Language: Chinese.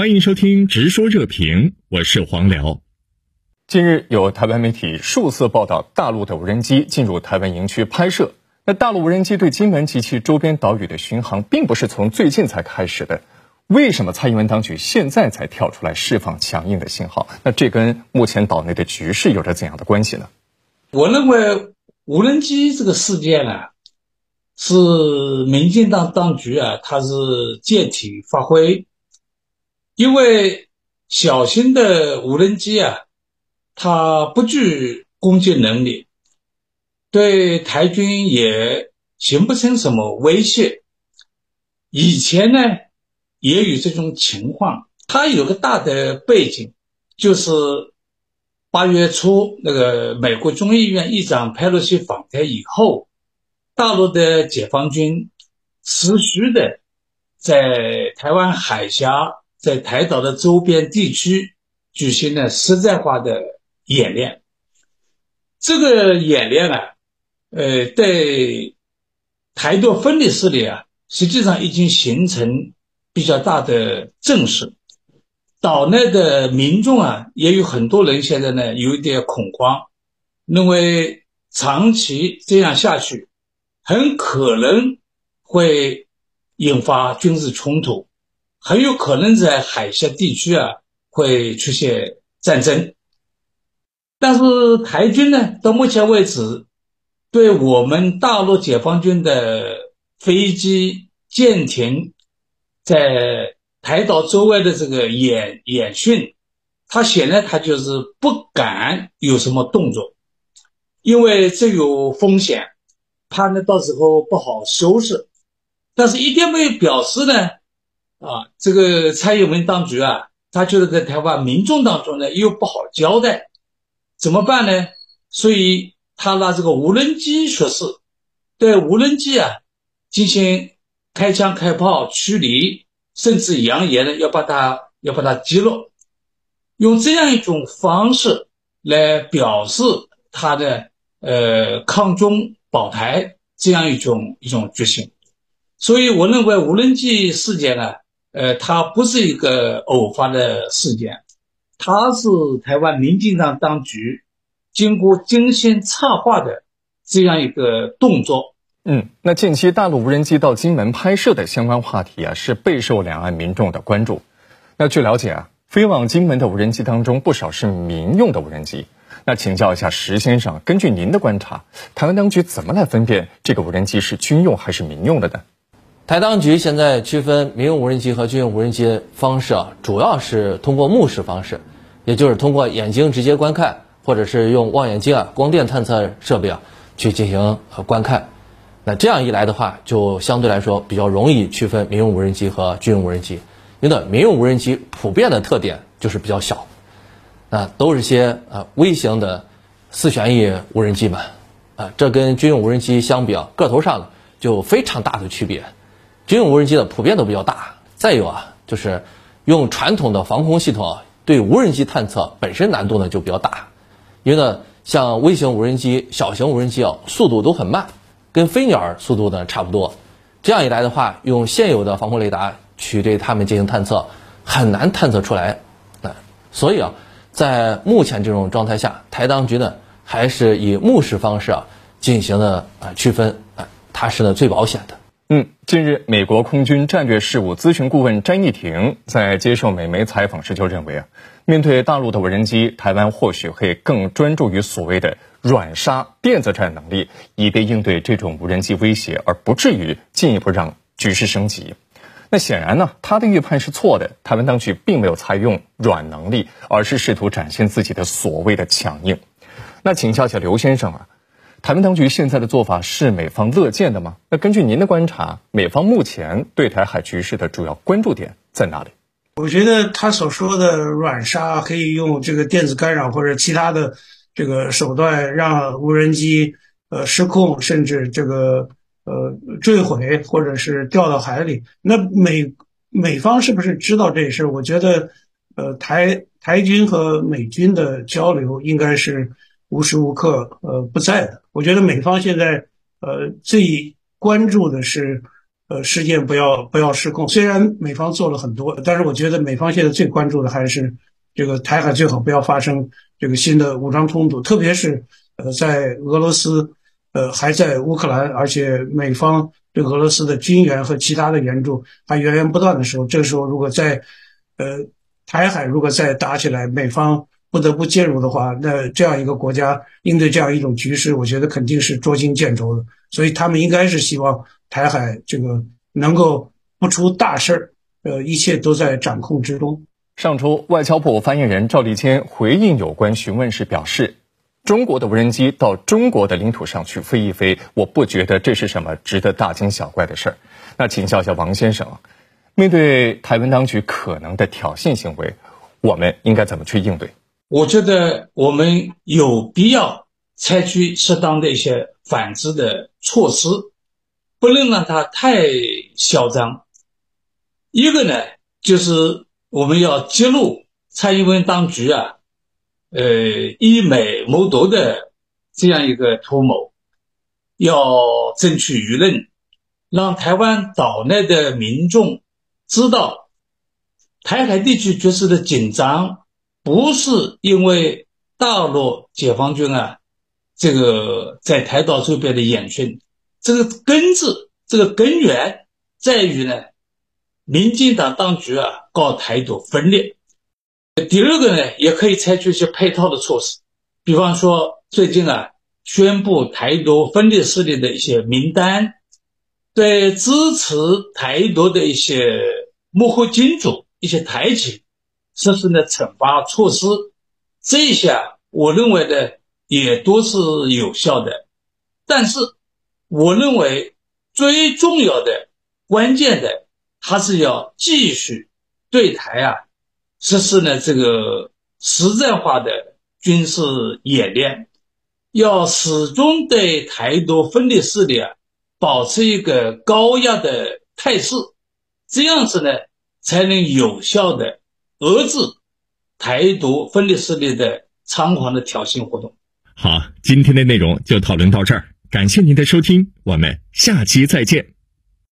欢迎收听《直说热评》，我是黄辽。近日，有台湾媒体数次报道大陆的无人机进入台湾营区拍摄。那大陆无人机对金门及其周边岛屿的巡航，并不是从最近才开始的。为什么蔡英文当局现在才跳出来释放强硬的信号？那这跟目前岛内的局势有着怎样的关系呢？我认为无人机这个事件呢，是民进党当局啊，它是借题发挥，因为小型的无人机啊，它不具攻击能力，对台军也形不成什么威胁。以前呢？也有这种情况，它有个大的背景，就是八月初那个美国众议院议长佩洛西访台以后，大陆的解放军持续的在台湾海峡、在台岛的周边地区举行了实在化的演练。这个演练啊，呃，对台独分离势力啊，实际上已经形成。比较大的阵势，岛内的民众啊，也有很多人现在呢有一点恐慌，认为长期这样下去，很可能会引发军事冲突，很有可能在海峡地区啊会出现战争。但是台军呢，到目前为止，对我们大陆解放军的飞机、舰艇。在台岛周围的这个演演训，他显然他就是不敢有什么动作，因为这有风险，怕呢到时候不好收拾。但是一定没有表示呢，啊，这个蔡英文当局啊，他觉得在台湾民众当中呢又不好交代，怎么办呢？所以他拿这个无人机说事，对无人机啊进行。开枪开炮驱离，甚至扬言呢要把它要把它击落，用这样一种方式来表示他的呃抗中保台这样一种一种决心。所以我认为无人机事件呢，呃，它不是一个偶发的事件，它是台湾民进党当局经过精心策划的这样一个动作。嗯，那近期大陆无人机到金门拍摄的相关话题啊，是备受两岸民众的关注。那据了解啊，飞往金门的无人机当中，不少是民用的无人机。那请教一下石先生，根据您的观察，台湾当局怎么来分辨这个无人机是军用还是民用的呢？台当局现在区分民用无人机和军用无人机方式啊，主要是通过目视方式，也就是通过眼睛直接观看，或者是用望远镜啊、光电探测设备啊去进行观看。那这样一来的话，就相对来说比较容易区分民用无人机和军用无人机。因为民用无人机普遍的特点就是比较小，啊，都是些呃微型的四旋翼无人机嘛，啊，这跟军用无人机相比啊，个头上就非常大的区别。军用无人机的普遍都比较大，再有啊，就是用传统的防空系统，对无人机探测本身难度呢就比较大，因为呢，像微型无人机、小型无人机啊，速度都很慢。跟飞鸟速度呢差不多，这样一来的话，用现有的防空雷达去对它们进行探测，很难探测出来。啊，所以啊，在目前这种状态下，台当局呢还是以目视方式啊进行的啊区分啊，它是呢最保险的。嗯，近日，美国空军战略事务咨询顾问詹义庭在接受美媒采访时就认为啊，面对大陆的无人机，台湾或许会更专注于所谓的。软杀电子战能力，以便应对这种无人机威胁，而不至于进一步让局势升级。那显然呢，他的预判是错的。台湾当局并没有采用软能力，而是试图展现自己的所谓的强硬。那请教一下刘先生啊，台湾当局现在的做法是美方乐见的吗？那根据您的观察，美方目前对台海局势的主要关注点在哪里？我觉得他所说的软杀可以用这个电子干扰或者其他的。这个手段让无人机呃失控，甚至这个呃坠毁，或者是掉到海里。那美美方是不是知道这事？我觉得，呃，台台军和美军的交流应该是无时无刻呃不在的。我觉得美方现在呃最关注的是呃事件不要不要失控。虽然美方做了很多，但是我觉得美方现在最关注的还是这个台海最好不要发生这个新的武装冲突，特别是呃在俄罗斯呃还在乌克兰，而且美方对俄罗斯的军援和其他的援助还源源不断的时候，这个时候如果在呃台海如果再打起来，美方。不得不介入的话，那这样一个国家应对这样一种局势，我觉得肯定是捉襟见肘的。所以他们应该是希望台海这个能够不出大事儿，呃，一切都在掌控之中。上周，外交部发言人赵立坚回应有关询问时表示：“中国的无人机到中国的领土上去飞一飞，我不觉得这是什么值得大惊小怪的事儿。”那请教一下王先生，面对台湾当局可能的挑衅行为，我们应该怎么去应对？我觉得我们有必要采取适当的一些反制的措施，不能让它太嚣张。一个呢，就是我们要揭露蔡英文当局啊，呃，以美谋独的这样一个图谋，要争取舆论，让台湾岛内的民众知道台海地区局势的紧张。不是因为大陆解放军啊，这个在台岛周边的演训，这个根子，这个根源在于呢，民进党当局啊搞台独分裂。第二个呢，也可以采取一些配套的措施，比方说最近啊宣布台独分裂势力的一些名单，对支持台独的一些幕后金主、一些台企。实施的惩罚措施，这些我认为呢也都是有效的。但是，我认为最重要的、关键的，还是要继续对台啊实施呢这个实战化的军事演练，要始终对台独分裂势力啊保持一个高压的态势，这样子呢才能有效的。遏制台独分裂势力的猖狂的挑衅活动。好，今天的内容就讨论到这儿，感谢您的收听，我们下期再见。